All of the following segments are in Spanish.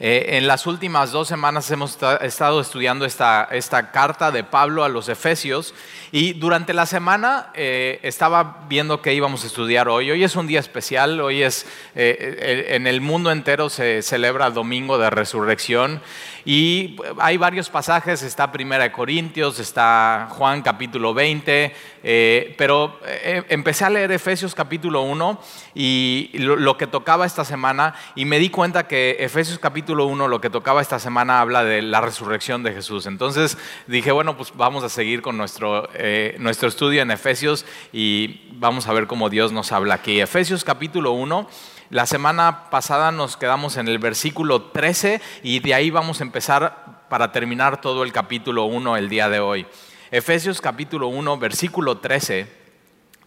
Eh, en las últimas dos semanas hemos estado estudiando esta, esta, carta de Pablo a los Efesios y durante la semana eh, estaba viendo que íbamos a estudiar hoy. Hoy es un día especial, hoy es, eh, en el mundo entero se celebra el Domingo de Resurrección y hay varios pasajes, está Primera de Corintios, está Juan capítulo 20, pero empecé a leer Efesios capítulo 1 y lo, lo que tocaba esta semana y me di cuenta que Efesios capítulo capítulo 1, lo que tocaba esta semana, habla de la resurrección de Jesús. Entonces dije, bueno, pues vamos a seguir con nuestro, eh, nuestro estudio en Efesios y vamos a ver cómo Dios nos habla aquí. Efesios capítulo 1. La semana pasada nos quedamos en el versículo 13 y de ahí vamos a empezar para terminar todo el capítulo 1 el día de hoy. Efesios capítulo 1, versículo 13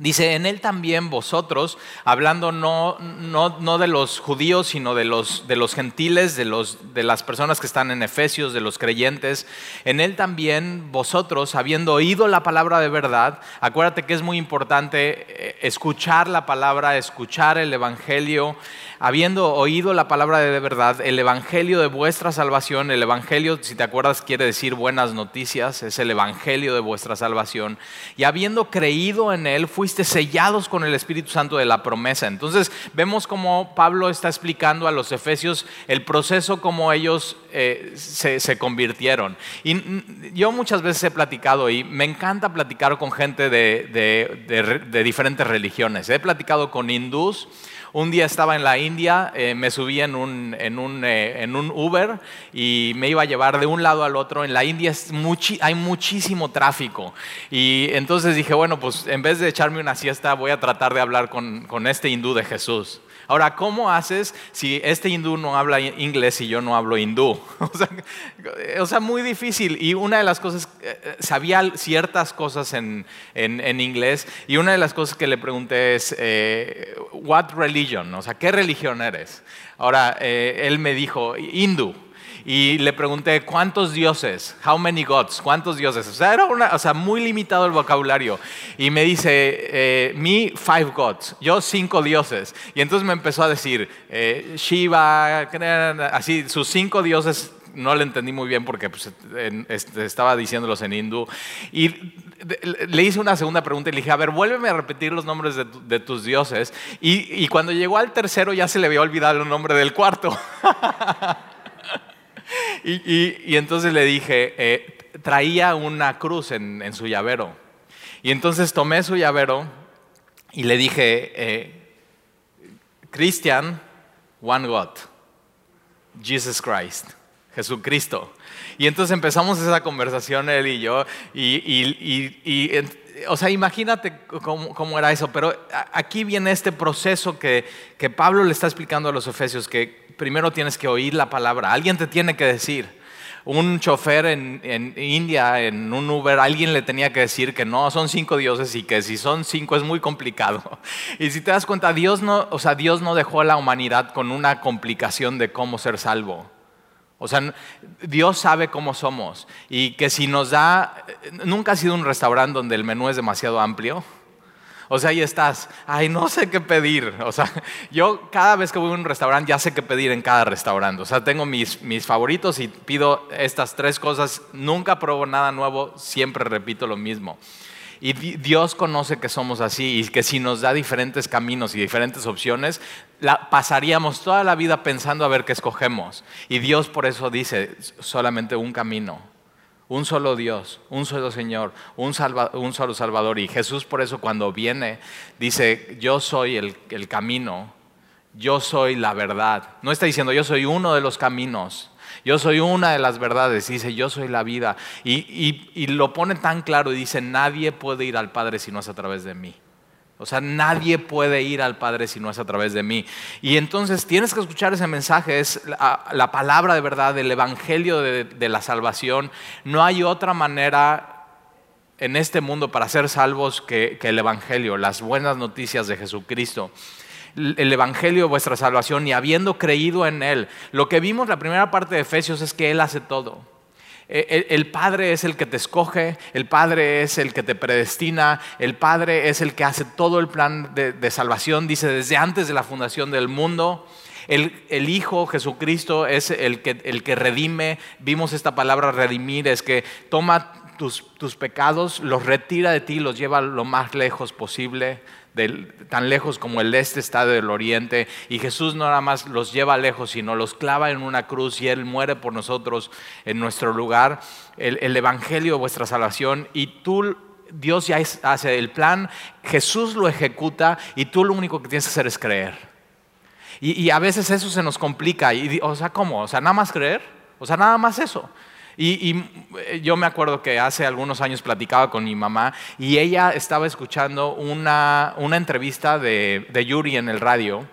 Dice, en él también vosotros, hablando no, no, de los judíos, sino de los, de los gentiles, de, los, de las personas que están en Efesios, de los creyentes, en él también vosotros, habiendo oído la palabra de verdad, acuérdate que es muy importante eh, escuchar la palabra, escuchar el Evangelio, habiendo oído la palabra de verdad, el evangelio de vuestra salvación, el evangelio, si te acuerdas, quiere decir buenas noticias, es el evangelio de vuestra salvación, y habiendo creído en él, fuiste sellados con el Espíritu Santo de la promesa. Entonces vemos como Pablo está explicando a los efesios el proceso como ellos eh, se, convirtieron. Y yo muchas veces he platicado y me encanta platicar con gente de, de diferentes religiones. He platicado con hindús, un día estaba en la India, eh, me subí en un, en, un, eh, en un, Uber y me iba a llevar de un lado al otro. En la India hay muchísimo tráfico. Y entonces dije, bueno, pues en vez de echarme una siesta, voy a tratar de hablar con, con este hindú de Jesús. Ahora, ¿cómo haces si este hindú no habla inglés y yo no hablo hindú? O sea, muy difícil. Y una de las cosas, eh, eh, sabía ciertas cosas en, inglés y una de las cosas que le pregunté es, eh, ¿what religion? O sea, ¿qué religión eres? Ahora, él me dijo, hindú y le pregunté, ¿cuántos dioses? How many gods? ¿Cuántos dioses? O sea, era una, o sea, muy limitado el vocabulario. Y me dice, eh, me five gods, yo cinco dioses. Y entonces me empezó a decir, eh, Shiva, así, sus cinco dioses no le entendí muy bien porque pues, este, estaba diciéndolos en hindú. Y le hice una segunda pregunta y le dije, a ver, vuélveme a repetir los nombres de, tus dioses. Y, cuando llegó al tercero ya se le había olvidado el nombre del cuarto. y, entonces le dije, eh, traía una cruz en, su llavero. Y entonces tomé su llavero y le dije, eh, Christian, one God, Jesus Christ, Jesucristo. Y entonces empezamos esa conversación él y yo, y, o sea, imagínate cómo, era eso, pero aquí viene este proceso que, que Pablo le está explicando a los efesios, que primero tienes que oír la palabra, alguien te tiene que decir. Un chofer en, India, en un Uber, alguien le tenía que decir que no, son cinco dioses y que si son cinco es muy complicado. Y si te das cuenta, Dios no, o sea, Dios no dejó a la humanidad con una complicación de cómo ser salvo. O sea, Dios sabe cómo somos y que si nos da, nunca ha sido un restaurante donde el menú es demasiado amplio. O sea, ahí estás, ay, no sé qué pedir. O sea, yo cada vez que voy a un restaurante ya sé qué pedir en cada restaurante. O sea, tengo mis, mis favoritos y pido estas tres cosas. Nunca pruebo nada nuevo, siempre repito lo mismo. Y Dios conoce que somos así y que si nos da diferentes caminos y diferentes opciones, pasaríamos toda la vida pensando a ver qué escogemos. Y Dios por eso dice solamente un camino un solo Dios, un solo Señor, un, solo Salvador. Y Jesús por eso cuando viene dice, yo soy el, camino, yo soy la verdad. No está diciendo, yo soy uno de los caminos, yo soy una de las verdades, dice, yo soy la vida. Y, y lo pone tan claro y dice, nadie puede ir al Padre si no es a través de mí. O sea, nadie puede ir al Padre si no es a través de mí. Y entonces tienes que escuchar ese mensaje, es la, palabra de verdad, el Evangelio de, la salvación. No hay otra manera en este mundo para ser salvos que, el Evangelio, las buenas noticias de Jesucristo el Evangelio de vuestra salvación y habiendo creído en Él. Lo que vimos la primera parte de Efesios es que Él hace todo. Eh, el, Padre es el que te escoge, el Padre es el que te predestina, el Padre es el que hace todo el plan de, salvación, dice, desde antes de la fundación del mundo. El, el, Hijo Jesucristo es el que, el que redime. Vimos esta palabra redimir, es que toma tus, tus pecados, los retira de ti, los lleva lo más lejos posible tan lejos como el este está del oriente, y Jesús no nada más los lleva lejos, sino los clava en una cruz y Él muere por nosotros en nuestro lugar, el, Evangelio de vuestra salvación, y tú, Dios ya hace el plan, Jesús lo ejecuta, y tú lo único que tienes que hacer es creer. Y, a veces eso se nos complica, y, o sea, ¿cómo? O sea, nada más creer, o sea, nada más eso. Y, eh, yo me acuerdo que hace algunos años platicaba con mi mamá y ella estaba escuchando una, entrevista de, Yuri en el radio.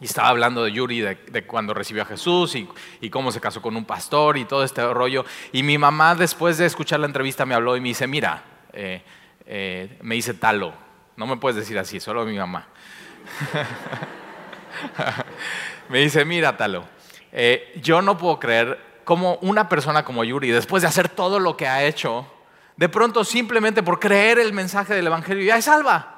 Y estaba hablando de Yuri, de, cuando recibió a Jesús y, cómo se casó con un pastor y todo este rollo. Y mi mamá, después de escuchar la entrevista, me habló y me dice, mira, eh, eh, me dice talo. No me puedes decir así, solo mi mamá. me dice, mira, talo. yo no puedo creer como una persona como Yuri, después de hacer todo lo que ha hecho, de pronto simplemente por creer el mensaje del Evangelio ya es salva.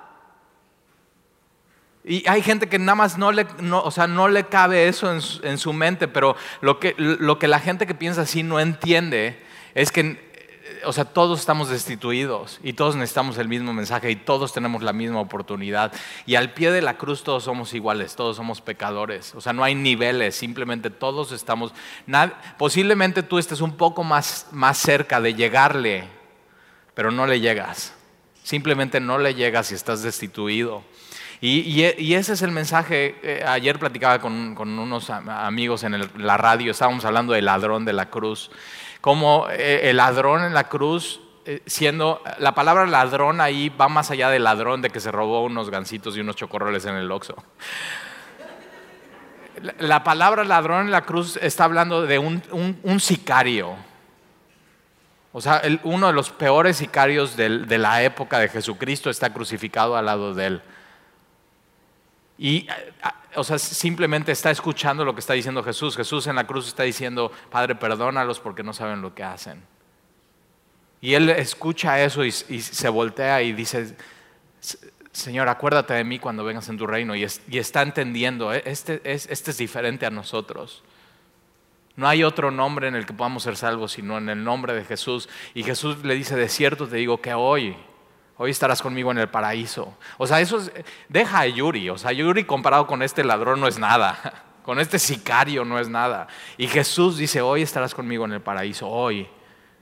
Y hay gente que nada más no le, o sea, no le cabe eso en su, en su mente, pero lo que, lo que la gente que piensa así no entiende es que o sea, todos estamos destituidos y todos necesitamos el mismo mensaje y todos tenemos la misma oportunidad. Y al pie de la cruz todos somos iguales, todos somos pecadores. O sea, no hay niveles, simplemente todos estamos... posiblemente tú estés un poco más, más cerca de llegarle, pero no le llegas. Simplemente no le llegas y estás destituido. Y, ese es el mensaje. Eh, ayer platicaba con, unos amigos en la radio, estábamos hablando del ladrón de la cruz como eh, el ladrón en la cruz, eh, siendo, la palabra ladrón ahí va más allá del ladrón de que se robó unos gancitos y unos chocorroles en el Oxxo. La palabra ladrón en la cruz está hablando de un, sicario. O sea, uno de los peores sicarios de la época de Jesucristo está crucificado al lado de él. Y, o sea, simplemente está escuchando lo que está diciendo Jesús. Jesús en la cruz está diciendo, Padre, perdónalos porque no saben lo que hacen. Y él escucha eso y, se voltea y dice, Señor, acuérdate de mí cuando vengas en tu reino. Y, está entendiendo, e, este es, este es diferente a nosotros. No hay otro nombre en el que podamos ser salvos sino en el nombre de Jesús. Y Jesús le dice, de cierto te digo que hoy Hoy estarás conmigo en el paraíso. O sea, eso es, deja a Yuri. O sea, Yuri comparado con este ladrón no es nada. Con este sicario no es nada. Y Jesús dice, hoy estarás conmigo en el paraíso, hoy.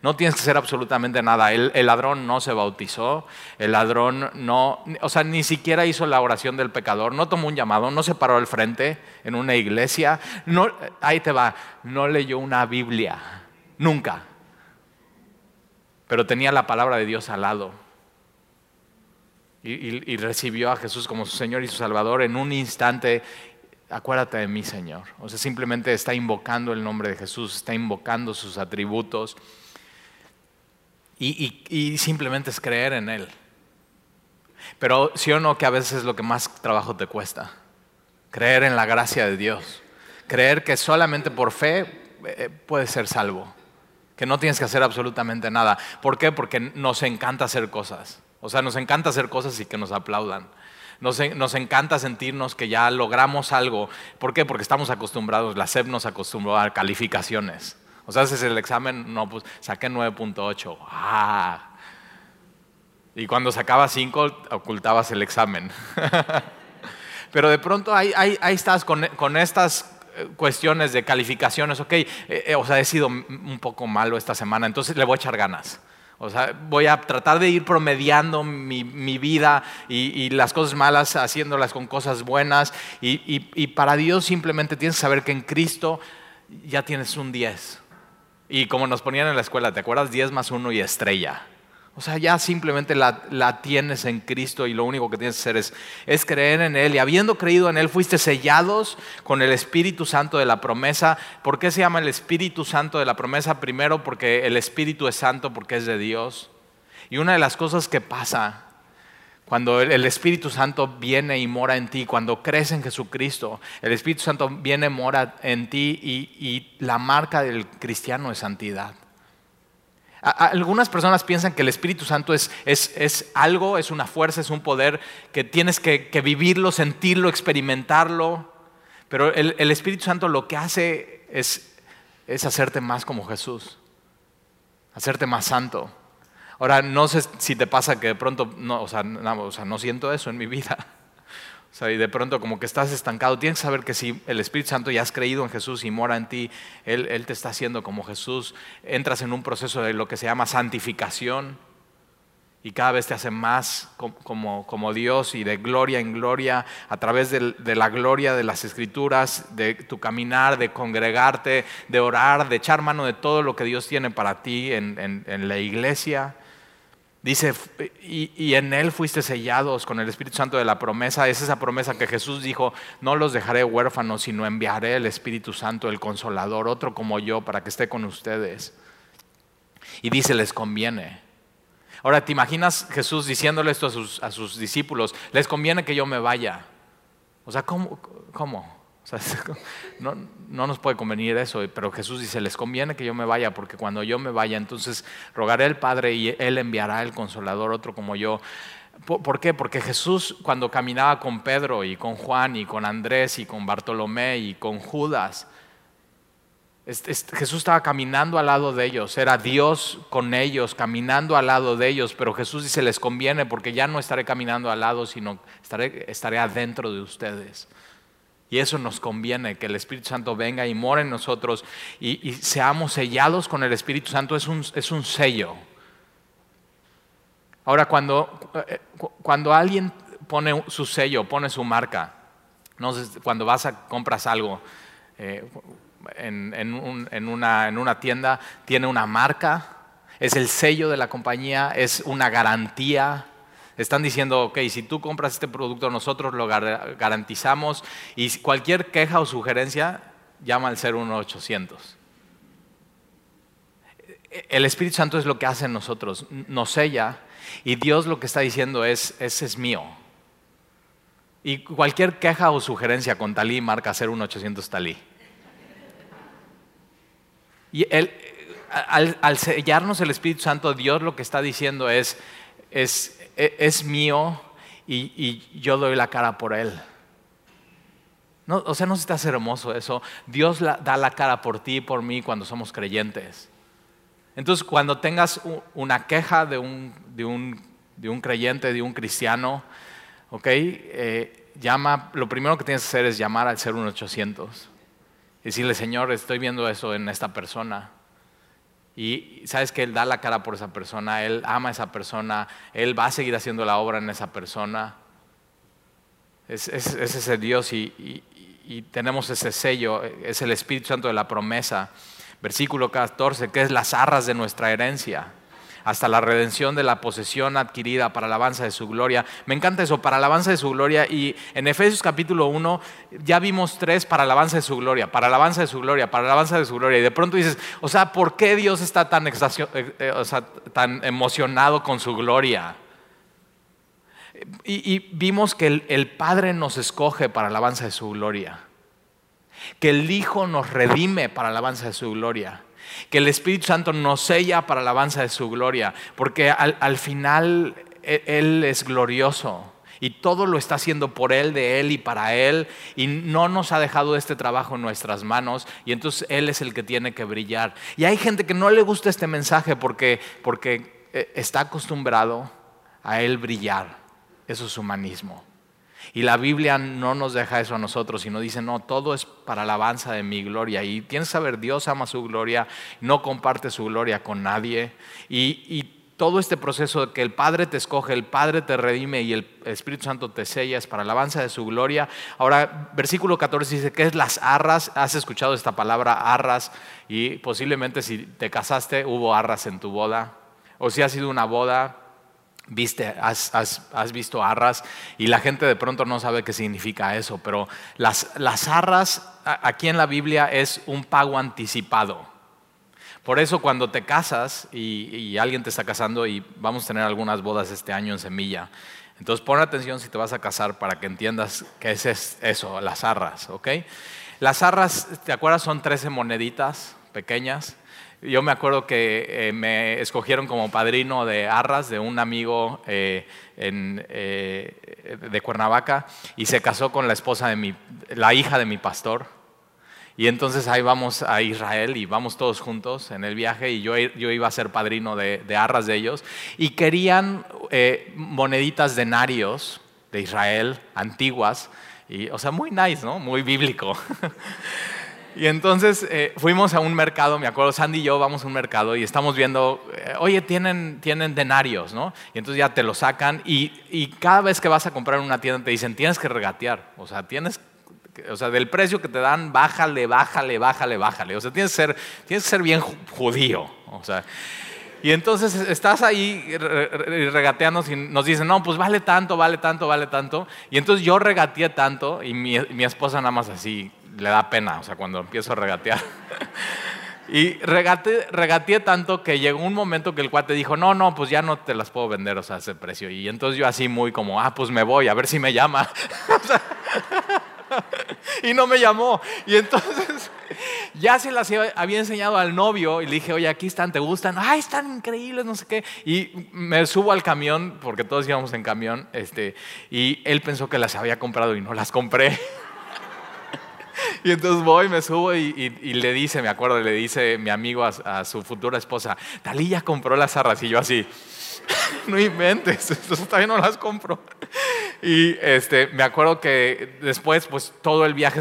No tienes que hacer absolutamente nada. El, ladrón no se bautizó, el ladrón no, o sea, ni siquiera hizo la oración del pecador, no tomó un llamado, no se paró al frente en una iglesia, no, ahí te va, no leyó una Biblia, nunca. Pero tenía la palabra de Dios al lado y, recibió a Jesús como su Señor y su Salvador en un instante, acuérdate de mí, Señor. O sea, simplemente está invocando el nombre de Jesús, está invocando sus atributos y, simplemente es creer en Él. Pero sí o no que a veces es lo que más trabajo te cuesta, creer en la gracia de Dios, creer que solamente por fe eh, puedes ser salvo, que no tienes que hacer absolutamente nada. ¿Por qué? Porque nos encanta hacer cosas. O sea, nos encanta hacer cosas y que nos aplaudan. Nos, nos, encanta sentirnos que ya logramos algo. ¿Por qué? Porque estamos acostumbrados, la SEP nos acostumbró a calificaciones. O sea, haces el examen, no, pues saqué 9.8. ¡Ah! Y cuando sacaba 5, ocultabas el examen. Pero de pronto ahí, ahí, estás con, con, estas eh, cuestiones de calificaciones. Ok, eh, eh, o sea, he sido un poco malo esta semana, entonces le voy a echar ganas. O sea, voy a tratar de ir promediando mi, vida y, las cosas malas haciéndolas con cosas buenas. Y, para Dios simplemente tienes que saber que en Cristo ya tienes un 10. Y como nos ponían en la escuela, ¿te acuerdas? 10 más 1 y estrella. O sea, ya simplemente la, tienes en Cristo y lo único que tienes que hacer es, es, creer en Él. Y habiendo creído en Él, fuiste sellados con el Espíritu Santo de la promesa. ¿Por qué se llama el Espíritu Santo de la promesa? Primero, porque el Espíritu es santo, porque es de Dios. Y una de las cosas que pasa cuando el Espíritu Santo viene y mora en ti, cuando crees en Jesucristo, el Espíritu Santo viene y mora en ti y la marca del cristiano es santidad. Algunas personas piensan que el Espíritu Santo es, algo, es una fuerza, es un poder que tienes que, vivirlo, sentirlo, experimentarlo. Pero el, Espíritu Santo lo que hace es, es hacerte más como Jesús, hacerte más santo. Ahora, no sé si te pasa que de pronto, no, o no, o sea, no siento eso en mi vida. O sea, y de pronto como que estás estancado, tienes que saber que si el Espíritu Santo ya has creído en Jesús y mora en ti, Él, Él te está haciendo como Jesús, entras en un proceso de lo que se llama santificación y cada vez te hace más como, como Dios y de gloria en gloria a través de, la gloria de las escrituras, de tu caminar, de congregarte, de orar, de echar mano de todo lo que Dios tiene para ti en, en la iglesia. Dice, y, en Él fuiste sellados con el Espíritu Santo de la promesa. Es esa promesa que Jesús dijo, no los dejaré huérfanos, sino enviaré el Espíritu Santo, el consolador, otro como yo, para que esté con ustedes. Y dice, les conviene. Ahora, ¿te imaginas Jesús diciéndole esto a sus, a sus discípulos? Les conviene que yo me vaya. O sea, ¿cómo? cómo? No, no, nos puede convenir eso, pero Jesús dice, les conviene que yo me vaya, porque cuando yo me vaya, entonces rogaré al Padre y Él enviará el consolador, otro como yo. ¿Por qué? Porque Jesús cuando caminaba con Pedro y con Juan y con Andrés y con Bartolomé y con Judas, Jesús estaba caminando al lado de ellos, era Dios con ellos, caminando al lado de ellos, pero Jesús dice, les conviene porque ya no estaré caminando al lado, sino estaré, estaré adentro de ustedes. Y eso nos conviene, que el Espíritu Santo venga y more en nosotros y, seamos sellados con el Espíritu Santo, es un, es un sello. Ahora, cuando, eh, cuando alguien pone su sello, pone su marca, cuando vas a compras algo eh, en, en, una, en una tienda, tiene una marca, es el sello de la compañía, es una garantía, están diciendo, ok, si tú compras este producto, nosotros lo garantizamos y cualquier queja o sugerencia, llama al 01800. El Espíritu Santo es lo que hace en nosotros, nos sella y Dios lo que está diciendo es, ese es mío. Y cualquier queja o sugerencia con Talí marca 01800 Talí. Y al, al sellarnos el Espíritu Santo, Dios lo que está diciendo es, es es mío y, yo doy la cara por él. No, o sea, no se te hace hermoso eso. Dios da la cara por ti y por mí cuando somos creyentes. Entonces, cuando tengas una queja de un creyente, de un cristiano, ¿ok? Eh, llama, lo primero que tienes que hacer es llamar al 01800. Y decirle, Señor, estoy viendo eso en esta persona. Y sabes que Él da la cara por esa persona, Él ama a esa persona, Él va a seguir haciendo la obra en esa persona. Es, es, es ese Dios y, tenemos ese sello, es el Espíritu Santo de la promesa. Versículo 14, que es las arras de nuestra herencia hasta la redención de la posesión adquirida para alabanza de su gloria. Me encanta eso, para alabanza de su gloria. Y en Efesios capítulo 1 ya vimos tres para alabanza de su gloria, para alabanza de su gloria, para alabanza de su gloria. Y de pronto dices, o sea, ¿por qué Dios está tan, eh, eh, tan emocionado con su gloria? Y, y vimos que el, el Padre nos escoge para alabanza de su gloria, que el Hijo nos redime para alabanza de su gloria que el Espíritu Santo nos sella para la alabanza de su gloria, porque al, al final e, Él es glorioso y todo lo está haciendo por Él, de Él y para Él, y no nos ha dejado este trabajo en nuestras manos, y entonces Él es el que tiene que brillar. Y hay gente que no le gusta este mensaje porque, porque eh, está acostumbrado a Él brillar. Eso es humanismo. Y la Biblia no nos deja eso a nosotros, sino dice, no, todo es para alabanza de mi gloria. Y tienes que saber, Dios ama su gloria, no comparte su gloria con nadie. Y, y todo este proceso de que el Padre te escoge, el Padre te redime y el Espíritu Santo te sella es para alabanza de su gloria. Ahora, versículo 14 dice, ¿qué es las arras? Has escuchado esta palabra arras y posiblemente si te casaste hubo arras en tu boda. O si ha sido una boda, viste, has, has, visto arras y la gente de pronto no sabe qué significa eso, pero las, las arras aquí en la Biblia es un pago anticipado. Por eso cuando te casas y, y, alguien te está casando y vamos a tener algunas bodas este año en Semilla, entonces pon atención si te vas a casar para que entiendas qué es eso, las arras, ¿ok? Las arras, ¿te acuerdas? Son 13 moneditas pequeñas Yo me acuerdo que eh, me escogieron como padrino de arras de un amigo eh, eh, de Cuernavaca y se casó con la esposa de mi, la hija de mi pastor. Y entonces ahí vamos a Israel y vamos todos juntos en el viaje y yo, yo iba a ser padrino de, de arras de ellos. Y querían moneditas denarios de Israel antiguas, y, o sea, muy nice, ¿no? Muy bíblico. Y entonces eh, fuimos a un mercado, me acuerdo, Sandy y yo vamos a un mercado y estamos viendo, eh, oye, tienen, tienen denarios, ¿no? Y entonces ya te lo sacan y, y, cada vez que vas a comprar una tienda te dicen, tienes que regatear, o sea, tienes, o sea, del precio que te dan, bájale, bájale, bájale, bájale. O sea, tienes que ser, tienes que ser bien judío, o sea. Y entonces estás ahí regateando y nos dicen, no, pues vale tanto, vale tanto, vale tanto. Y entonces yo regateé tanto y mi, mi esposa nada más así, le da pena, o sea, cuando empiezo a regatear. y regateé, tanto que llegó un momento que el cuate dijo, no, no, pues ya no te las puedo vender, o sea, ese precio. Y entonces yo así muy como, ah, pues me voy, a ver si me llama. y no me llamó. Y entonces ya se las había enseñado al novio y le dije, oye, aquí están, ¿te gustan? Ay, están increíbles, no sé qué. Y me subo al camión, porque todos íbamos en camión, este, y él pensó que las había comprado y no las compré. Y entonces voy, me subo y, le dice, me acuerdo, le dice mi amigo a, su futura esposa, Talí ya compró las arras. Y yo así, no inventes, entonces todavía no las compro. Y este, me acuerdo que después, pues todo el viaje,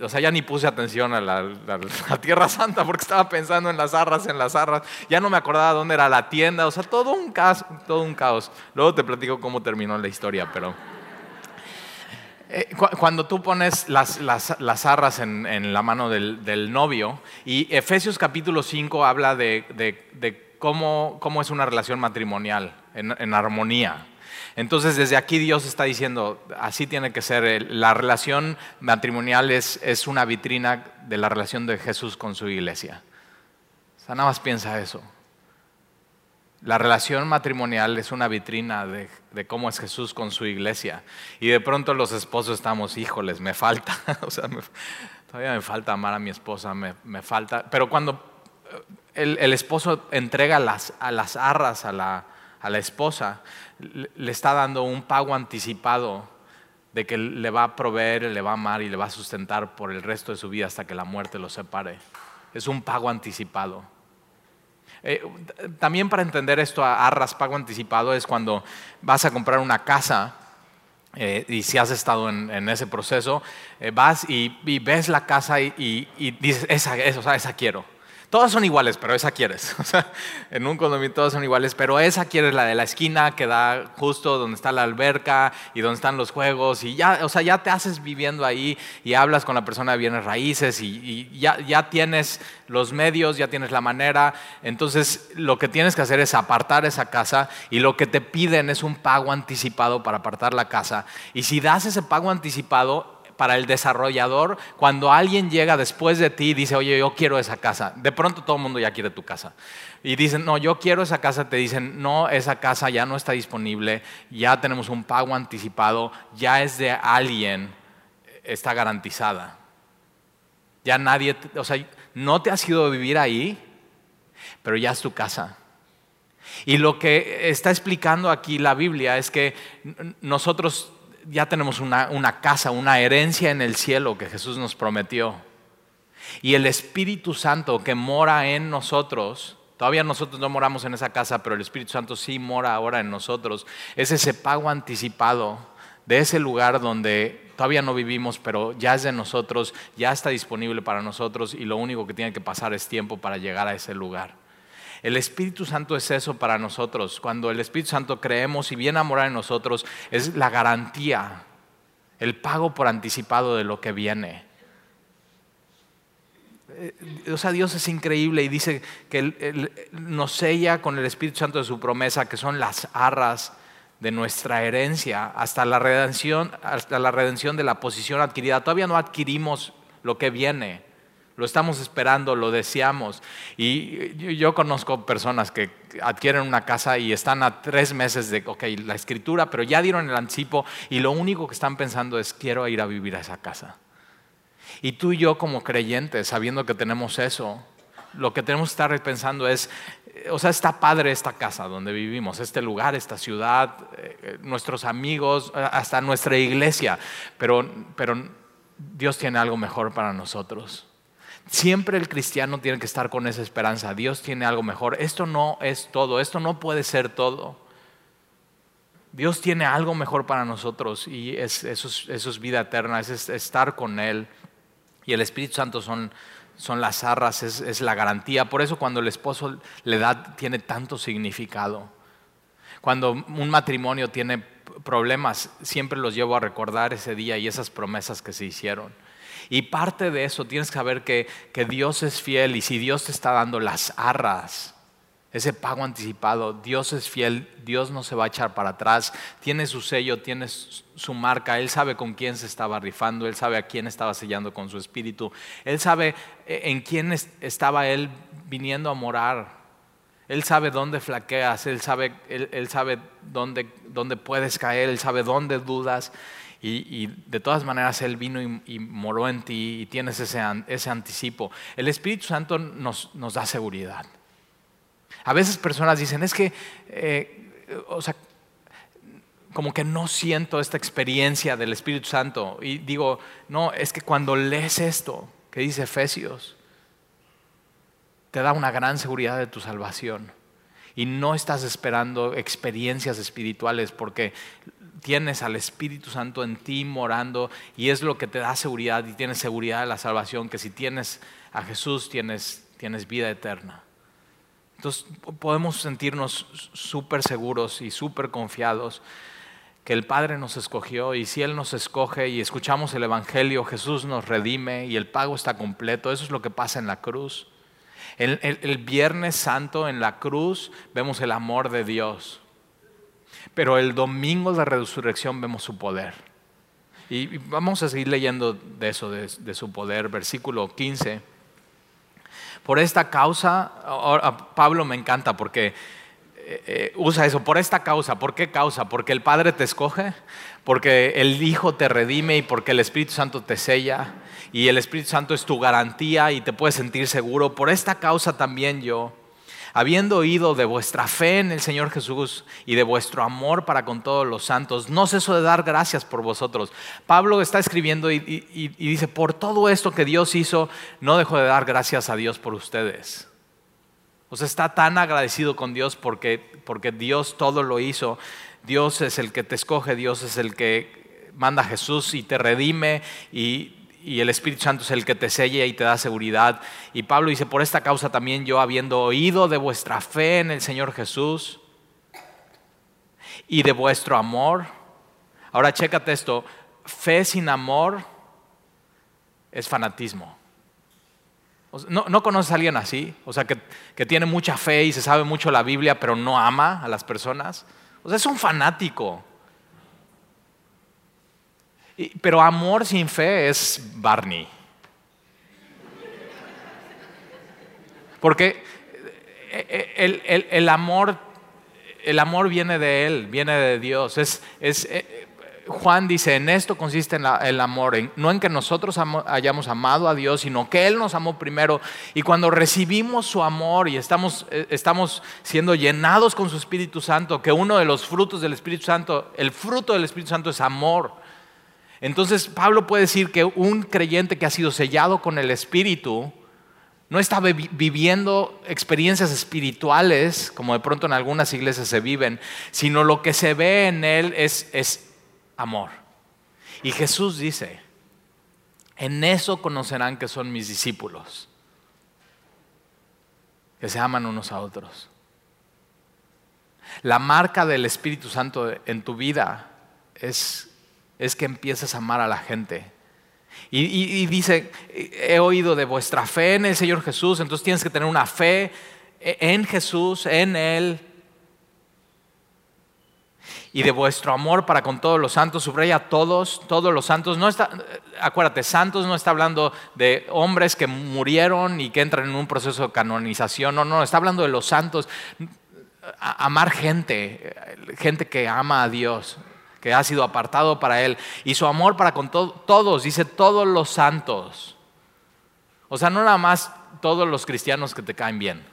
o sea, ya ni puse atención a la, Tierra Santa porque estaba pensando en las arras, en las arras. Ya no me acordaba dónde era la tienda, o sea, todo un caos, todo un caos. Luego te platico cómo terminó la historia, pero... Eh, cuando tú pones las, las, arras en, la mano del, novio, y Efesios capítulo 5 habla de, cómo, cómo, es una relación matrimonial en, armonía. Entonces desde aquí Dios está diciendo, así tiene que ser, la relación matrimonial es, es una vitrina de la relación de Jesús con su iglesia. O sea, nada más piensa eso. La relación matrimonial es una vitrina de, cómo es Jesús con su iglesia. Y de pronto los esposos estamos, híjoles, me falta, todavía me falta amar a mi esposa, me, falta. Pero cuando eh, el, esposo entrega las, a las arras a la, a la esposa, le está dando un pago anticipado de que le va a proveer, le va a amar y le va a sustentar por el resto de su vida hasta que la muerte lo separe. Es un pago anticipado. Eh, también para entender esto a, raspago anticipado es cuando vas a comprar una casa eh, y si has estado en, ese proceso, eh, vas y, ves la casa y, dices, esa, esa quiero. Todas son iguales, pero esa quieres. O sea, en un condominio todas son iguales, pero esa quieres la de la esquina que da justo donde está la alberca y donde están los juegos. Y ya, o sea, ya te haces viviendo ahí y hablas con la persona de bienes raíces y, ya, ya tienes los medios, ya tienes la manera. Entonces, lo que tienes que hacer es apartar esa casa y lo que te piden es un pago anticipado para apartar la casa. Y si das ese pago anticipado, para el desarrollador cuando alguien llega después de ti y dice, oye, yo quiero esa casa. De pronto todo el mundo ya quiere tu casa. Y dicen, no, yo quiero esa casa. Te dicen, no, esa casa ya no está disponible, ya tenemos un pago anticipado, ya es de alguien, está garantizada. Ya nadie, o sea, no te has ido a vivir ahí, pero ya es tu casa. Y lo que está explicando aquí la Biblia es que nosotros ya tenemos una, casa, una herencia en el cielo que Jesús nos prometió. Y el Espíritu Santo que mora en nosotros, todavía nosotros no moramos en esa casa, pero el Espíritu Santo sí mora ahora en nosotros, es ese pago anticipado de ese lugar donde todavía no vivimos, pero ya es de nosotros, ya está disponible para nosotros y lo único que tiene que pasar es tiempo para llegar a ese lugar. El Espíritu Santo es eso para nosotros. Cuando el Espíritu Santo creemos y viene a morar en nosotros, es la garantía, el pago por anticipado de lo que viene. Eh, o sea, Dios es increíble y dice que nos sella con el Espíritu Santo de su promesa, que son las arras de nuestra herencia, hasta la redención, hasta la redención de la posición adquirida. Todavía no adquirimos lo que viene lo estamos esperando, lo deseamos. Y yo conozco personas que adquieren una casa y están a tres meses de, ok, la escritura, pero ya dieron el anticipo y lo único que están pensando es, quiero ir a vivir a esa casa. Y tú y yo como creyentes, sabiendo que tenemos eso, lo que tenemos que estar pensando es, o sea, está padre esta casa donde vivimos, este lugar, esta ciudad, eh, nuestros amigos, hasta nuestra iglesia, pero, pero Dios tiene algo mejor para nosotros. Siempre el cristiano tiene que estar con esa esperanza. Dios tiene algo mejor. Esto no es todo, esto no puede ser todo. Dios tiene algo mejor para nosotros y eso, es, vida eterna, es, estar con Él. Y el Espíritu Santo son, son las arras, es, la garantía. Por eso cuando el esposo le da, tiene tanto significado. Cuando un matrimonio tiene problemas, siempre los llevo a recordar ese día y esas promesas que se hicieron. Y parte de eso tienes que saber que, que Dios es fiel y si Dios te está dando las arras, ese pago anticipado, Dios es fiel, Dios no se va a echar para atrás, tiene su sello, tiene su marca, Él sabe con quién se estaba rifando, Él sabe a quién estaba sellando con su espíritu, Él sabe eh, en quién estaba Él viniendo a morar, Él sabe dónde flaqueas, Él sabe, él, sabe dónde, dónde, puedes caer, Él sabe dónde dudas y, de todas maneras Él vino y, moró en ti y tienes ese, ese anticipo. El Espíritu Santo nos, nos da seguridad. A veces personas dicen, es que, eh, o sea, como que no siento esta experiencia del Espíritu Santo. Y digo, no, es que cuando lees esto que dice Efesios, te da una gran seguridad de tu salvación. Y no estás esperando experiencias espirituales porque tienes al Espíritu Santo en ti morando y es lo que te da seguridad y tienes seguridad de la salvación, que si tienes a Jesús tienes, tienes vida eterna. Entonces podemos sentirnos súper seguros y súper confiados que el Padre nos escogió y si Él nos escoge y escuchamos el Evangelio, Jesús nos redime y el pago está completo. Eso es lo que pasa en la cruz. El, el Viernes Santo en la cruz vemos el amor de Dios, pero el domingo de resurrección vemos su poder. Y vamos a seguir leyendo de eso, de, su poder, versículo 15. Por esta causa, Pablo me encanta porque eh, eh, usa eso, por esta causa, ¿por qué causa? Porque el Padre te escoge, porque el Hijo te redime y porque el Espíritu Santo te sella y el Espíritu Santo es tu garantía y te puedes sentir seguro. Por esta causa también yo habiendo oído de vuestra fe en el Señor Jesús y de vuestro amor para con todos los santos, no ceso de dar gracias por vosotros. Pablo está escribiendo y, dice, por todo esto que Dios hizo, no dejo de dar gracias a Dios por ustedes. O sea, está tan agradecido con Dios porque, porque Dios todo lo hizo. Dios es el que te escoge, Dios es el que manda a Jesús y te redime y y el Espíritu Santo es el que te sella y te da seguridad. Y Pablo dice, por esta causa también yo, habiendo oído de vuestra fe en el Señor Jesús y de vuestro amor. Ahora chécate esto, fe sin amor es fanatismo. ¿No, conoces a alguien así? O sea, que, que tiene mucha fe y se sabe mucho la Biblia, pero no ama a las personas. O sea, es un fanático. Pero amor sin fe es Barney. Porque eh, eh, el, amor, el amor viene de Él, viene de Dios. Es, eh, Juan dice, en esto consiste el amor, no en que nosotros hayamos amado a Dios, sino que Él nos amó primero. Y cuando recibimos su amor y estamos, estamos siendo llenados con su Espíritu Santo, que uno de los frutos del Espíritu Santo, el fruto del Espíritu Santo es amor. Entonces Pablo puede decir que un creyente que ha sido sellado con el Espíritu no está viviendo experiencias espirituales, como de pronto en algunas iglesias se viven, sino lo que se ve en él es, amor. Y Jesús dice, en eso conocerán que son mis discípulos, que se aman unos a otros. La marca del Espíritu Santo en tu vida es es que empieces a amar a la gente. Y, dice, he oído de vuestra fe en el Señor Jesús, entonces tienes que tener una fe en Jesús, en Él, y de vuestro amor para con todos los santos, subraya todos, todos los santos. No está, acuérdate, santos no está hablando de hombres que murieron y que entran en un proceso de canonización, no, no, está hablando de los santos. Amar gente, gente que ama a Dios, que ha sido apartado para Él, y su amor para con todos, dice todos los santos. O sea, no nada más todos los cristianos que te caen bien.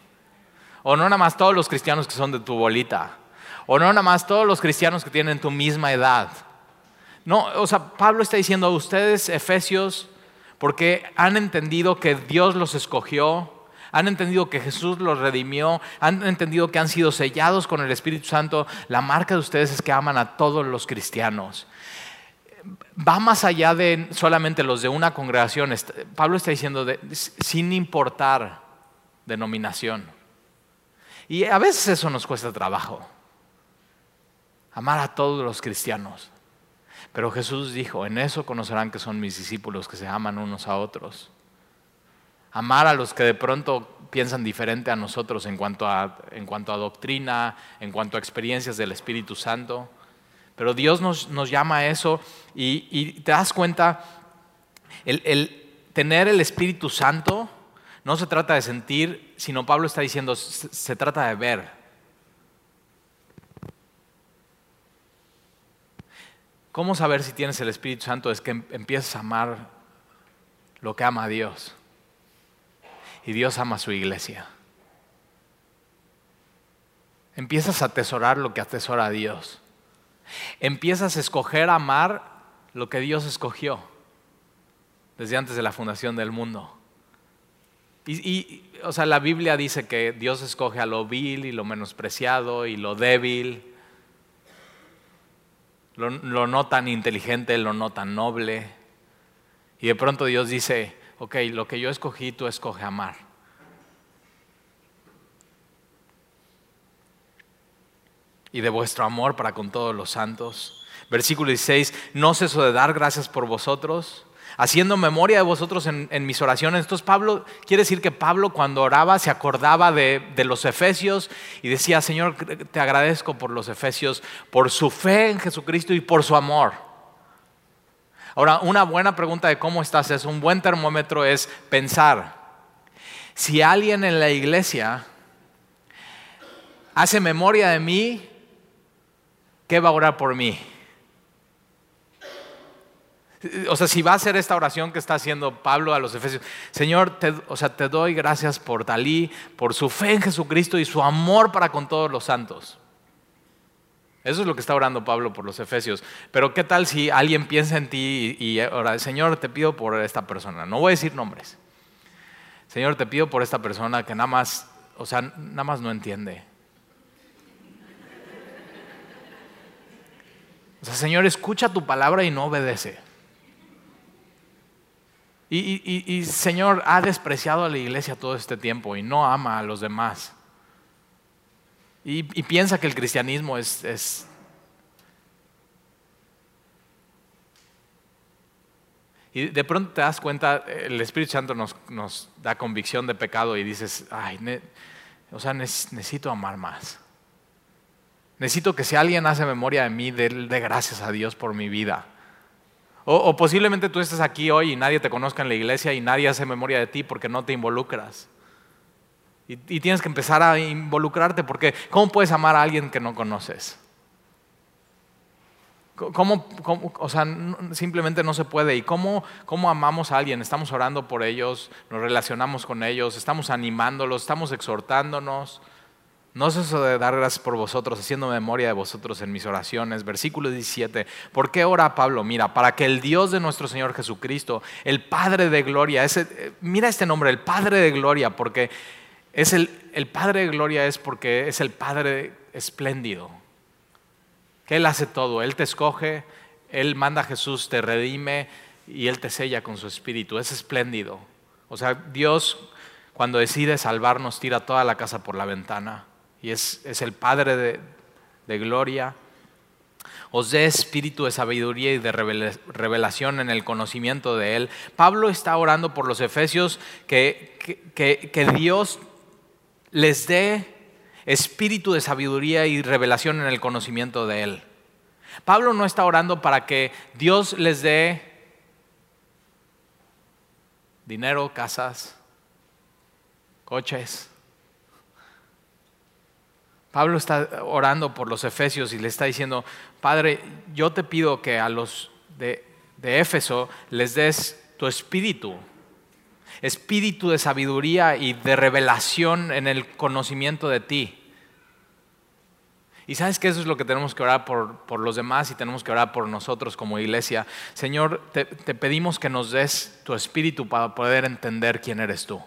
O no nada más todos los cristianos que son de tu bolita. O no nada más todos los cristianos que tienen tu misma edad. No, o sea, Pablo está diciendo a ustedes, Efesios, porque han entendido que Dios los escogió, han entendido que Jesús los redimió, han entendido que han sido sellados con el Espíritu Santo. La marca de ustedes es que aman a todos los cristianos. Va más allá de solamente los de una congregación. Pablo está diciendo sin importar denominación. Y a veces eso nos cuesta trabajo. Amar a todos los cristianos. Pero Jesús dijo, en eso conocerán que son mis discípulos, que se aman unos a otros. Amar a los que de pronto piensan diferente a nosotros en cuanto a, en cuanto a doctrina, en cuanto a experiencias del Espíritu Santo. Pero Dios nos, llama a eso y, te das cuenta, el, el, tener el Espíritu Santo no se trata de sentir, sino Pablo está diciendo, se trata de ver. ¿Cómo saber si tienes el Espíritu Santo? Es que em, empiezas a amar lo que ama a Dios. Y Dios ama a su iglesia. Empiezas a atesorar lo que atesora a Dios. Empiezas a escoger amar lo que Dios escogió desde antes de la fundación del mundo. Y, o sea, la Biblia dice que Dios escoge a lo vil y lo menospreciado y lo débil lo, no tan inteligente, lo no tan noble. Y de pronto Dios dice, ok, lo que yo escogí, tú escoge amar. Y de vuestro amor para con todos los santos. Versículo 16, no ceso de dar gracias por vosotros haciendo memoria de vosotros en, mis oraciones. Entonces Pablo, quiere decir que Pablo cuando oraba se acordaba de, los efesios y decía, Señor, te agradezco por los efesios, por su fe en Jesucristo y por su amor. Ahora, una buena pregunta de cómo estás es un buen termómetro es pensar, si alguien en la iglesia hace memoria de mí, ¿qué va a orar por mí? O sea, si va a hacer esta oración que está haciendo Pablo a los Efesios, Señor, te, o sea, te doy gracias por Dalí, por su fe en Jesucristo y su amor para con todos los santos. Eso es lo que está orando Pablo por los Efesios. Pero ¿qué tal si alguien piensa en ti y, ora, Señor, te pido por esta persona? No voy a decir nombres. Señor, te pido por esta persona que nada más, o sea, nada más no entiende. O sea, Señor, escucha tu palabra y no obedece. Y, Señor ha despreciado a la iglesia todo este tiempo y no ama a los demás. Y, piensa que el cristianismo es, Y de pronto te das cuenta, el Espíritu Santo nos, da convicción de pecado y dices, ay, o sea, necesito amar más. Necesito que si alguien hace memoria de mí, dé gracias a Dios por mi vida. O, posiblemente tú estés aquí hoy y nadie te conozca en la iglesia y nadie hace memoria de ti porque no te involucras. Y, tienes que empezar a involucrarte porque ¿cómo puedes amar a alguien que no conoces? ¿Cómo, o sea, simplemente no se puede. ¿Y cómo, cómo amamos a alguien? Estamos orando por ellos, nos relacionamos con ellos, estamos animándolos, estamos exhortándonos. No es eso de dar gracias por vosotros, haciendo memoria de vosotros en mis oraciones. Versículo 17. ¿Por qué ora Pablo? Mira, para que el Dios de nuestro Señor Jesucristo, el Padre de Gloria, ese, eh, mira este nombre, el Padre de Gloria, porque es el, el Padre de Gloria es porque es el Padre espléndido. Que Él hace todo, Él te escoge, Él manda a Jesús, te redime y Él te sella con su espíritu. Es espléndido. O sea, Dios cuando decide salvarnos tira toda la casa por la ventana y es, el Padre de, gloria. Os dé espíritu de sabiduría y de revelación en el conocimiento de Él. Pablo está orando por los efesios que, que Dios les dé espíritu de sabiduría y revelación en el conocimiento de Él. Pablo no está orando para que Dios les dé dinero, casas, coches, Pablo está orando por los efesios y le está diciendo, Padre, yo te pido que a los de, Éfeso les des tu espíritu. Espíritu de sabiduría y de revelación en el conocimiento de ti. Y sabes que eso es lo que tenemos que orar por, los demás y tenemos que orar por nosotros como iglesia. Señor, te, pedimos que nos des tu espíritu para poder entender quién eres tú.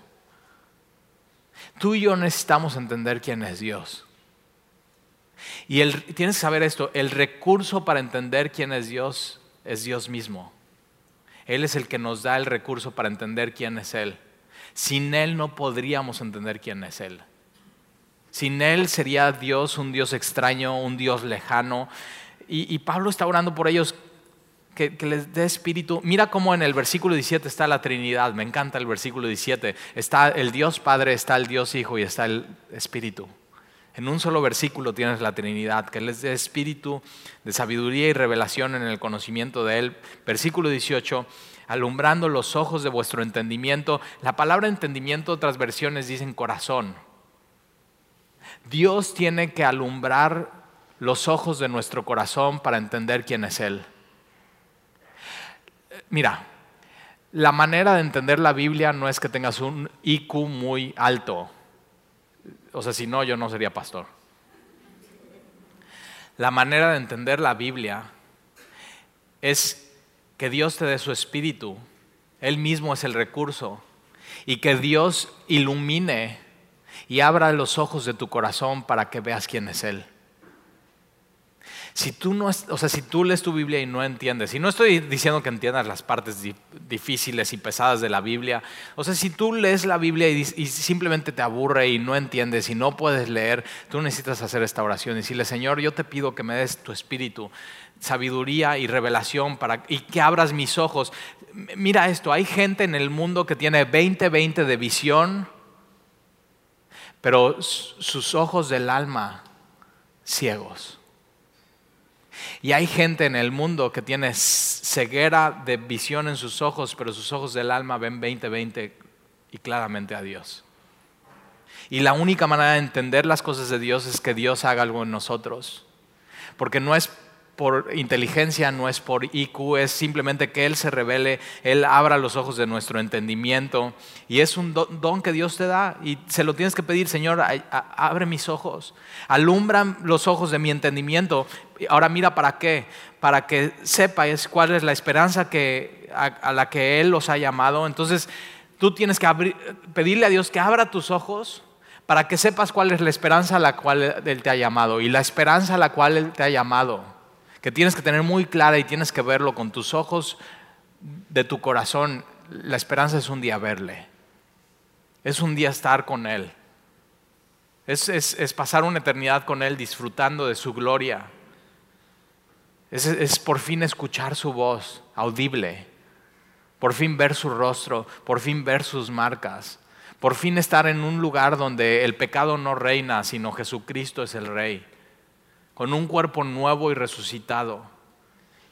Tú y yo necesitamos entender quién es Dios. Y tienes que saber esto, el recurso para entender quién es Dios es Dios mismo. Él es el que nos da el recurso para entender quién es Él. Sin Él no podríamos entender quién es Él. Sin Él sería Dios un Dios extraño, un Dios lejano. Y, Pablo está orando por ellos que, les dé espíritu. Mira cómo en el versículo 17 está la Trinidad. Me encanta el versículo 17. Está el Dios Padre, está el Dios Hijo y está el Espíritu. En un solo versículo tienes la Trinidad, que les dé espíritu de sabiduría y revelación en el conocimiento de Él. Versículo 18, alumbrando los ojos de vuestro entendimiento. La palabra entendimiento, otras versiones dicen corazón. Dios tiene que alumbrar los ojos de nuestro corazón para entender quién es Él. Mira, la manera de entender la Biblia no es que tengas un IQ muy alto. O sea, si no, yo no sería pastor. La manera de entender la Biblia es que Dios te dé su espíritu. Él mismo es el recurso. Y que Dios ilumine y abra los ojos de tu corazón para que veas quién es Él. Si tú, no, o sea, si tú lees tu Biblia y no entiendes, y no estoy diciendo que entiendas las partes difíciles y pesadas de la Biblia, o sea, si tú lees la Biblia y, simplemente te aburre y no entiendes y no puedes leer, tú necesitas hacer esta oración y decirle, Señor, yo te pido que me des tu espíritu, sabiduría y revelación para, y que abras mis ojos. Mira esto, hay gente en el mundo que tiene 20-20 de visión, pero sus ojos del alma ciegos. Y hay gente en el mundo que tiene ceguera de visión en sus ojos, pero sus ojos del alma ven 20-20 y claramente a Dios. Y la única manera de entender las cosas de Dios es que Dios haga algo en nosotros. Porque no es por inteligencia, no es por IQ, es simplemente que Él se revele, Él abra los ojos de nuestro entendimiento. Y es un don que Dios te da y se lo tienes que pedir, Señor, abre mis ojos, alumbra los ojos de mi entendimiento. Ahora mira para qué, para que sepas cuál es la esperanza a, la que Él los ha llamado. Entonces tú tienes que pedirle a Dios que abra tus ojos para que sepas cuál es la esperanza a la cual Él te ha llamado. Y la esperanza a la cual Él te ha llamado que tienes que tener muy clara y tienes que verlo con tus ojos de tu corazón. La esperanza es un día verle, es un día estar con Él, es, es, pasar una eternidad con Él disfrutando de su gloria, es, es por fin escuchar su voz audible, por fin ver su rostro, por fin ver sus marcas, por fin estar en un lugar donde el pecado no reina, sino Jesucristo es el Rey con un cuerpo nuevo y resucitado.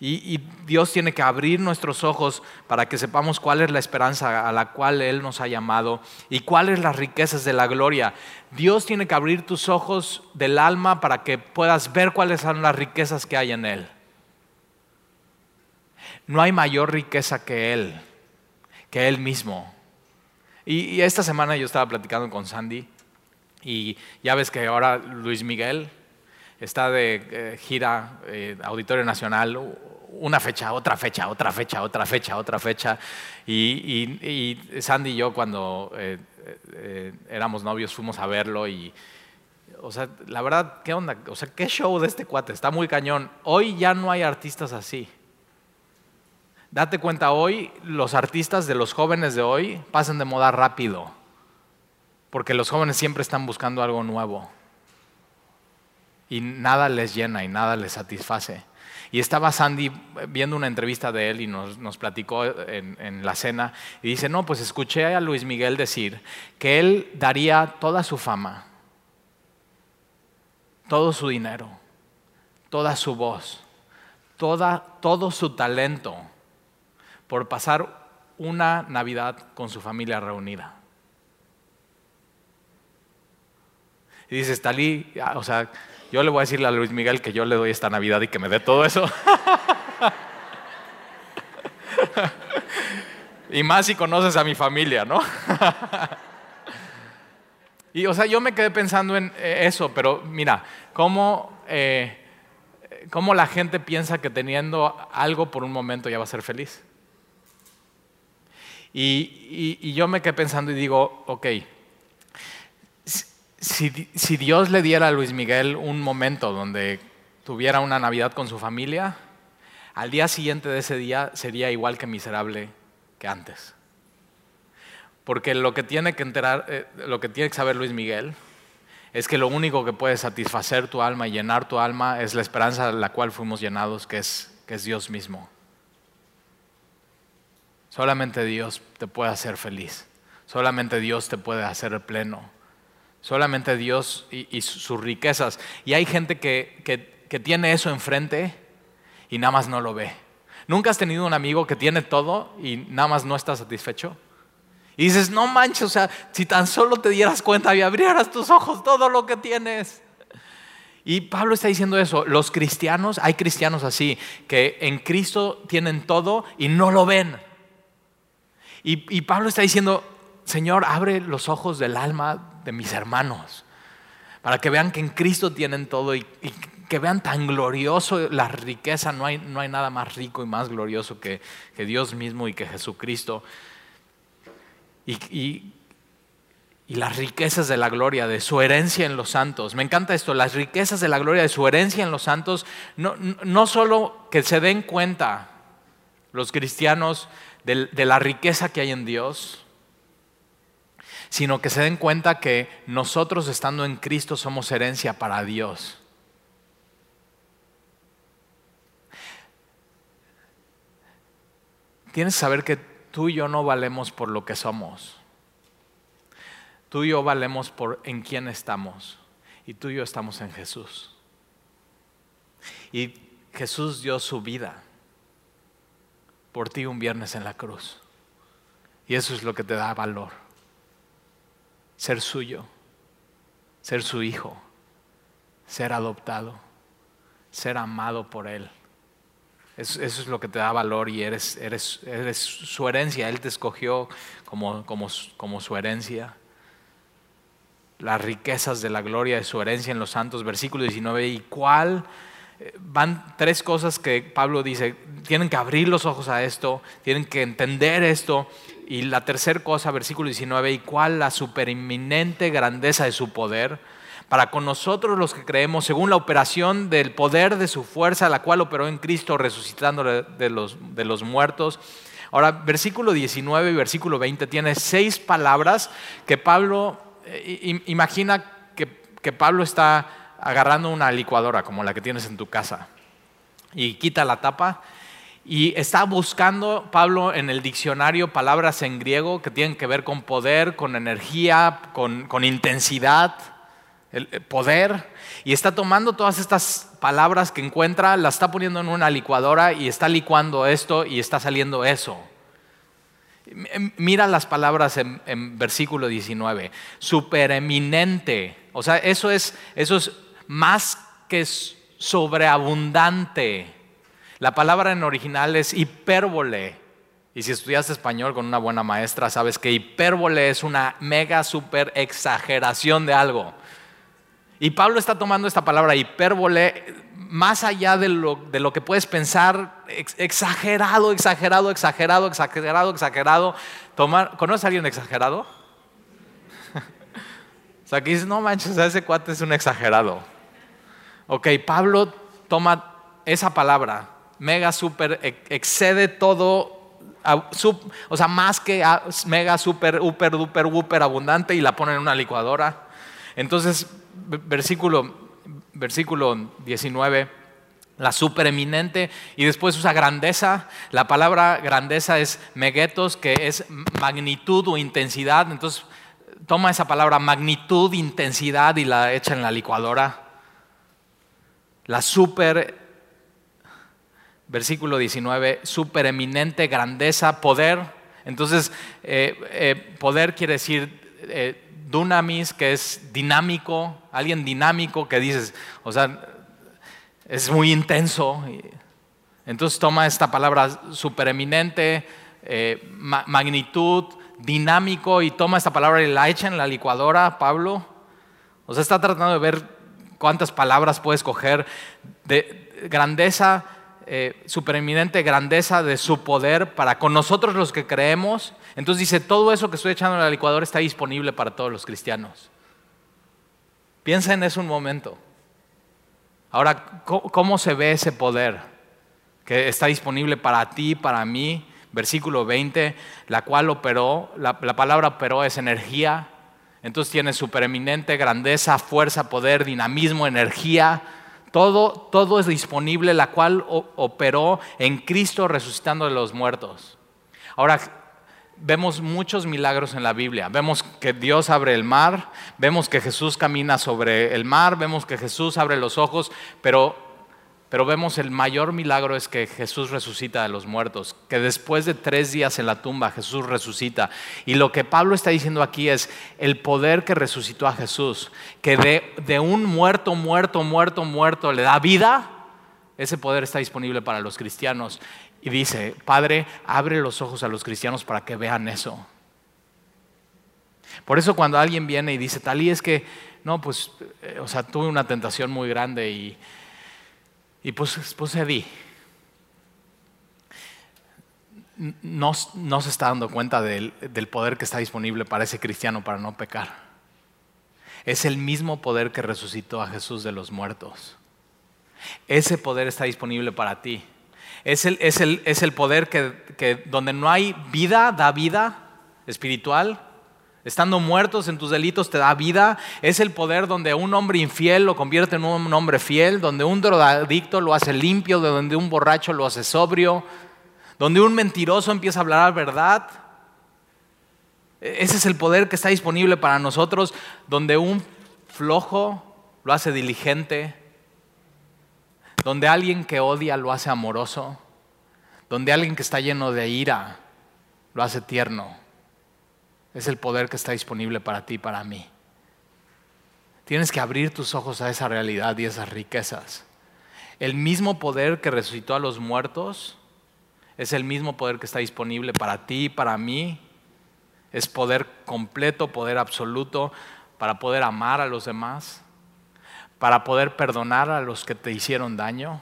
Y, Dios tiene que abrir nuestros ojos para que sepamos cuál es la esperanza a la cual Él nos ha llamado y cuáles las riquezas de la gloria. Dios tiene que abrir tus ojos del alma para que puedas ver cuáles son las riquezas que hay en Él. No hay mayor riqueza que Él, que Él mismo. Y, y esta semana yo estaba platicando con Sandy y ya ves que ahora Luis Miguel está de eh, gira, eh, Auditorio Nacional, una fecha, otra fecha, otra fecha, otra fecha, otra fecha. Y, Sandy y yo cuando eh, éramos novios fuimos a verlo y, o sea, la verdad, ¿qué onda? O sea, ¿qué show de este cuate? Está muy cañón. Hoy ya no hay artistas así. Date cuenta, hoy los artistas de los jóvenes de hoy pasan de moda rápido, porque los jóvenes siempre están buscando algo nuevo y nada les llena y nada les satisface. Y estaba Sandy viendo una entrevista de él y nos, platicó en, la cena y dice, no, pues escuché a Luis Miguel decir que él daría toda su fama, todo su dinero, toda su voz, toda, todo su talento por pasar una Navidad con su familia reunida. Y dice, Talí, o sea, yo le voy a decirle a Luis Miguel que yo le doy esta Navidad y que me dé todo eso. Y más si conoces a mi familia, ¿no? y o sea, yo me quedé pensando en eh, eso, pero mira, cómo, eh, cómo la gente piensa que teniendo algo por un momento ya va a ser feliz. Y, yo me quedé pensando y digo, ok, si, Dios le diera a Luis Miguel un momento donde tuviera una Navidad con su familia, al día siguiente de ese día sería igual que miserable que antes. Porque lo que tiene que enterar, eh, lo que tiene que saber Luis Miguel es que lo único que puede satisfacer tu alma y llenar tu alma es la esperanza de la cual fuimos llenados, que es, que es Dios mismo. Solamente Dios te puede hacer feliz. Solamente Dios te puede hacer pleno. Solamente Dios y, sus riquezas. Y hay gente que, que tiene eso enfrente y nada más no lo ve. ¿Nunca has tenido un amigo que tiene todo y nada más no está satisfecho? Y dices, no manches, o sea, si tan solo te dieras cuenta y abrieras tus ojos todo lo que tienes. Y Pablo está diciendo eso, los cristianos, hay cristianos así, que en Cristo tienen todo y no lo ven. Y, Pablo está diciendo, Señor, abre los ojos del alma de mis hermanos, para que vean que en Cristo tienen todo y, que vean tan glorioso la riqueza, no hay, no hay nada más rico y más glorioso que, que Dios mismo y que Jesucristo. Y, y, las riquezas de la gloria, de su herencia en los santos. Me encanta esto, las riquezas de la gloria, de su herencia en los santos, no, no solo que se den cuenta los cristianos de la riqueza que hay en Dios, sino que se den cuenta que nosotros estando en Cristo somos herencia para Dios. tienes que saber que tú y yo no valemos por lo que somos. Tú y yo valemos por en quién estamos. Y tú y yo estamos en Jesús. Y Jesús dio su vida por ti un viernes en la cruz. Y eso es lo que te da valor. Ser suyo, ser su hijo, ser adoptado, ser amado por Él. Eso, es lo que te da valor y eres, su herencia. Él te escogió como, como, como su herencia. Las riquezas de la gloria de su herencia en los santos, versículo 19. ¿Y cuál? Eh, van tres cosas que Pablo dice, tienen que abrir los ojos a esto, tienen que entender esto. Y la tercera cosa, versículo 19, ¿y cuál la superinminente grandeza de su poder? para con nosotros los que creemos, según la operación del poder de su fuerza, la cual operó en Cristo resucitando de los, muertos. Ahora, versículo 19 y versículo 20 tiene seis palabras que Pablo, eh, imagina que Pablo está agarrando una licuadora como la que tienes en tu casa y quita la tapa y está buscando Pablo en el diccionario palabras en griego que tienen que ver con poder, con energía, con, intensidad el poder, y está tomando todas estas palabras que encuentra, las está poniendo en una licuadora y está licuando esto y está saliendo eso. Mira las palabras en, versículo 19. Supereminente. O sea, eso es, eso es más que sobreabundante. La palabra en original es hipérbole. Y si estudiaste español con una buena maestra, sabes que hipérbole es una mega super exageración de algo. Y Pablo está tomando esta palabra hipérbole más allá de lo, de lo que puedes pensar, exagerado, exagerado, exagerado, exagerado, exagerado. Tomar, ¿Conoces a alguien exagerado? o sea, que dices, no manches, ese cuate es un exagerado. Ok, Pablo toma esa palabra, mega, super, excede todo, o sea, más que mega, super, super, duper, super abundante y la pone en una licuadora. Entonces, versículo, versículo 19, la supereminente, y después usa grandeza. La palabra grandeza es megetos, que es magnitud o intensidad. Entonces, toma esa palabra magnitud, intensidad y la echa en la licuadora. La super, versículo 19, supereminente, grandeza, poder. Entonces, eh, eh, poder quiere decir eh, dunamis, que es dinámico, alguien dinámico que dices, o sea, es muy intenso. Entonces toma esta palabra supereminente, eh, magnitud, dinámico, y toma esta palabra y la echa en la licuadora, Pablo. O sea, está tratando de ver cuántas palabras puedes coger de grandeza, eh, supereminente grandeza de su poder para con nosotros los que creemos. Entonces dice, todo eso que estoy echando en la licuadora está disponible para todos los cristianos. Piensa en eso un momento. Ahora, ¿cómo se ve ese poder que está disponible para ti, para mí? Versículo 20, la cual operó, la, la palabra operó es energía, entonces tiene supereminente grandeza, fuerza, poder, dinamismo, energía. Todo, todo es disponible, la cual operó en Cristo resucitando de los muertos. Ahora, vemos muchos milagros en la Biblia. Vemos que Dios abre el mar, vemos que Jesús camina sobre el mar, vemos que Jesús abre los ojos, pero pero vemos el mayor milagro es que Jesús resucita de los muertos, que después de tres días en la tumba Jesús resucita. Y lo que Pablo está diciendo aquí es el poder que resucitó a Jesús, que de, un muerto, muerto, muerto, muerto le da vida, ese poder está disponible para los cristianos. Y dice, Padre, abre los ojos a los cristianos para que vean eso. Por eso cuando alguien viene y dice, tal y es que, no, pues, eh, o sea, tuve una tentación muy grande y y pues, pues cedí. No, no, se está dando cuenta del, del poder que está disponible para ese cristiano para no pecar. Es el mismo poder que resucitó a Jesús de los muertos. Ese poder está disponible para ti. Es el, es el, es el poder que, que, donde no hay vida, da vida espiritual. Estando muertos en tus delitos te da vida. Es el poder donde un hombre infiel lo convierte en un hombre fiel, donde un drogadicto lo hace limpio, donde un borracho lo hace sobrio, donde un mentiroso empieza a hablar la verdad. Ese es el poder que está disponible para nosotros, donde un flojo lo hace diligente, donde alguien que odia lo hace amoroso, donde alguien que está lleno de ira lo hace tierno es el poder que está disponible para ti y para mí. Tienes que abrir tus ojos a esa realidad y esas riquezas. El mismo poder que resucitó a los muertos es el mismo poder que está disponible para ti y para mí. Es poder completo, poder absoluto para poder amar a los demás, para poder perdonar a los que te hicieron daño,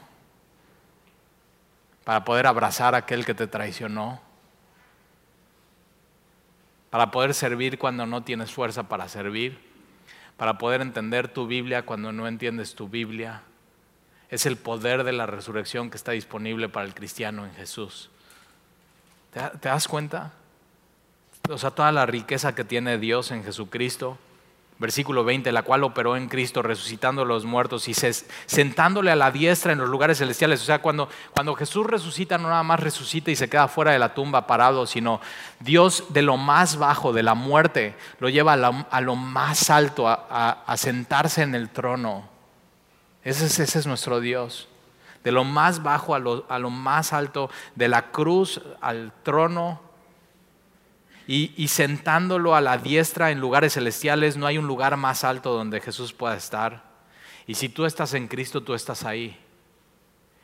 para poder abrazar a aquel que te traicionó para poder servir cuando no tienes fuerza para servir, para poder entender tu Biblia cuando no entiendes tu Biblia. Es el poder de la resurrección que está disponible para el cristiano en Jesús. ¿Te, das cuenta? O sea, toda la riqueza que tiene Dios en Jesucristo Versículo 20, la cual operó en Cristo resucitando a los muertos y sentándole a la diestra en los lugares celestiales. O sea, cuando, cuando Jesús resucita, no nada más resucita y se queda fuera de la tumba parado, sino Dios de lo más bajo, de la muerte, lo lleva a, lo más alto, a, sentarse en el trono. Ese es, ese es nuestro Dios. De lo más bajo a lo, a lo más alto, de la cruz al trono y, sentándolo a la diestra en lugares celestiales, no hay un lugar más alto donde Jesús pueda estar. Y si tú estás en Cristo, tú estás ahí.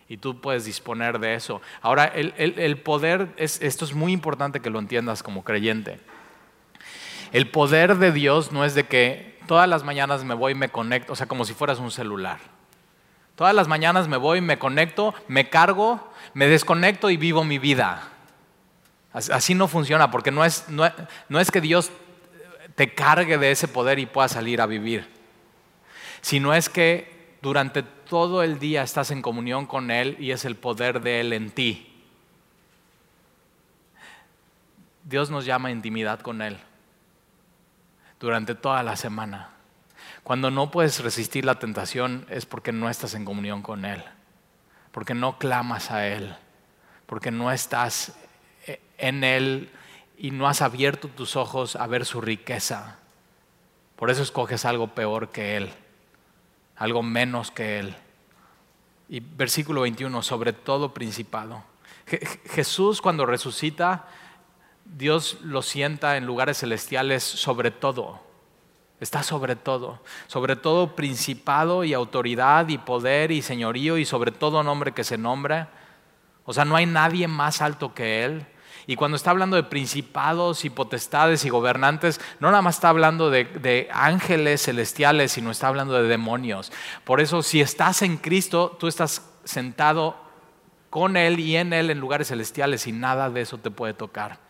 Y tú puedes disponer de eso. Ahora, el, poder, esto es muy importante que lo entiendas como creyente. El poder de Dios no es de que todas las mañanas me voy y me conecto, o sea, como si fueras un celular. Todas las mañanas me voy, me conecto, me cargo, me desconecto y vivo mi vida. Así no funciona, porque no es, no, es que Dios te cargue de ese poder y puedas salir a vivir, sino es que durante todo el día estás en comunión con Él y es el poder de Él en ti. Dios nos llama a intimidad con Él durante toda la semana. Cuando no puedes resistir la tentación es porque no estás en comunión con Él, porque no clamas a Él, porque no estás en Él y no has abierto tus ojos a ver su riqueza. Por eso escoges algo peor que Él, algo menos que Él. Y versículo 21, sobre todo principado. Jesús cuando resucita, Dios lo sienta en lugares celestiales sobre todo. Está sobre todo, sobre todo principado y autoridad y poder y señorío y sobre todo nombre que se nombra. O sea, no hay nadie más alto que Él. Y cuando está hablando de principados y potestades y gobernantes, no nada más está hablando de, ángeles celestiales, sino está hablando de demonios. Por eso, si estás en Cristo, tú estás sentado con Él y en Él en lugares celestiales y nada de eso te puede tocar.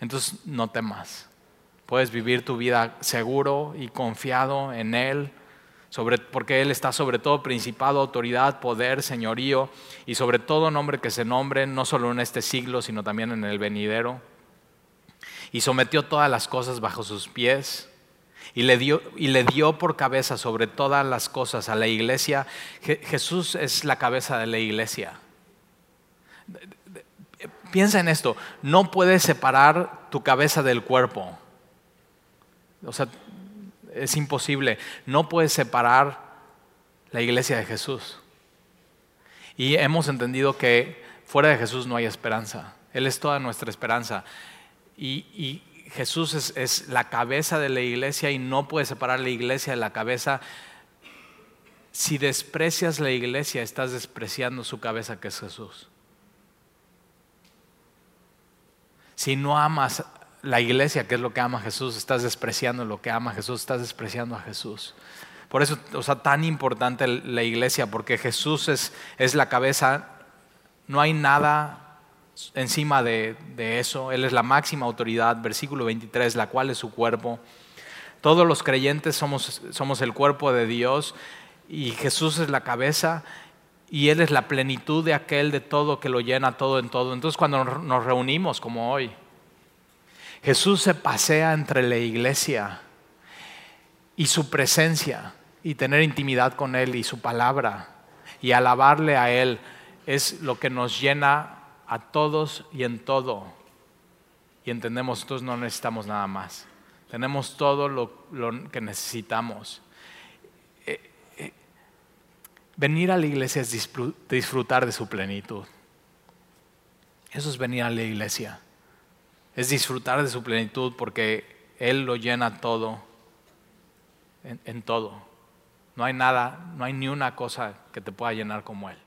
Entonces, no temas. Puedes vivir tu vida seguro y confiado en Él porque Él está sobre todo principado, autoridad, poder, señorío y sobre todo nombre que se nombre, no solo en este siglo, sino también en el venidero. Y sometió todas las cosas bajo sus pies y le dio, y le dio por cabeza sobre todas las cosas a la iglesia. Jesús es la cabeza de la iglesia. Piensa en esto, no puedes separar tu cabeza del cuerpo. O sea, es imposible. No puedes separar la iglesia de Jesús. Y hemos entendido que fuera de Jesús no hay esperanza. Él es toda nuestra esperanza. Y, Jesús es, es, la cabeza de la iglesia y no puedes separar la iglesia de la cabeza. Si desprecias la iglesia, estás despreciando su cabeza que es Jesús. Si no amas la iglesia, que es lo que ama Jesús, estás despreciando lo que ama Jesús, estás despreciando a Jesús. Por eso, o sea, tan importante la iglesia, porque Jesús es, es la cabeza, no hay nada encima de, de, eso, Él es la máxima autoridad, versículo 23, la cual es su cuerpo. Todos los creyentes somos, somos el cuerpo de Dios y Jesús es la cabeza y Él es la plenitud de aquel de todo que lo llena todo en todo. Entonces cuando nos reunimos como hoy, Jesús se pasea entre la iglesia y su presencia y tener intimidad con Él y su palabra y alabarle a Él es lo que nos llena a todos y en todo. Y entendemos, entonces no necesitamos nada más. Tenemos todo lo, que necesitamos. Eh, eh, venir a la iglesia es disfrutar de su plenitud. Eso es venir a la iglesia es disfrutar de su plenitud porque Él lo llena todo, en, todo. No hay nada, no hay ni una cosa que te pueda llenar como Él.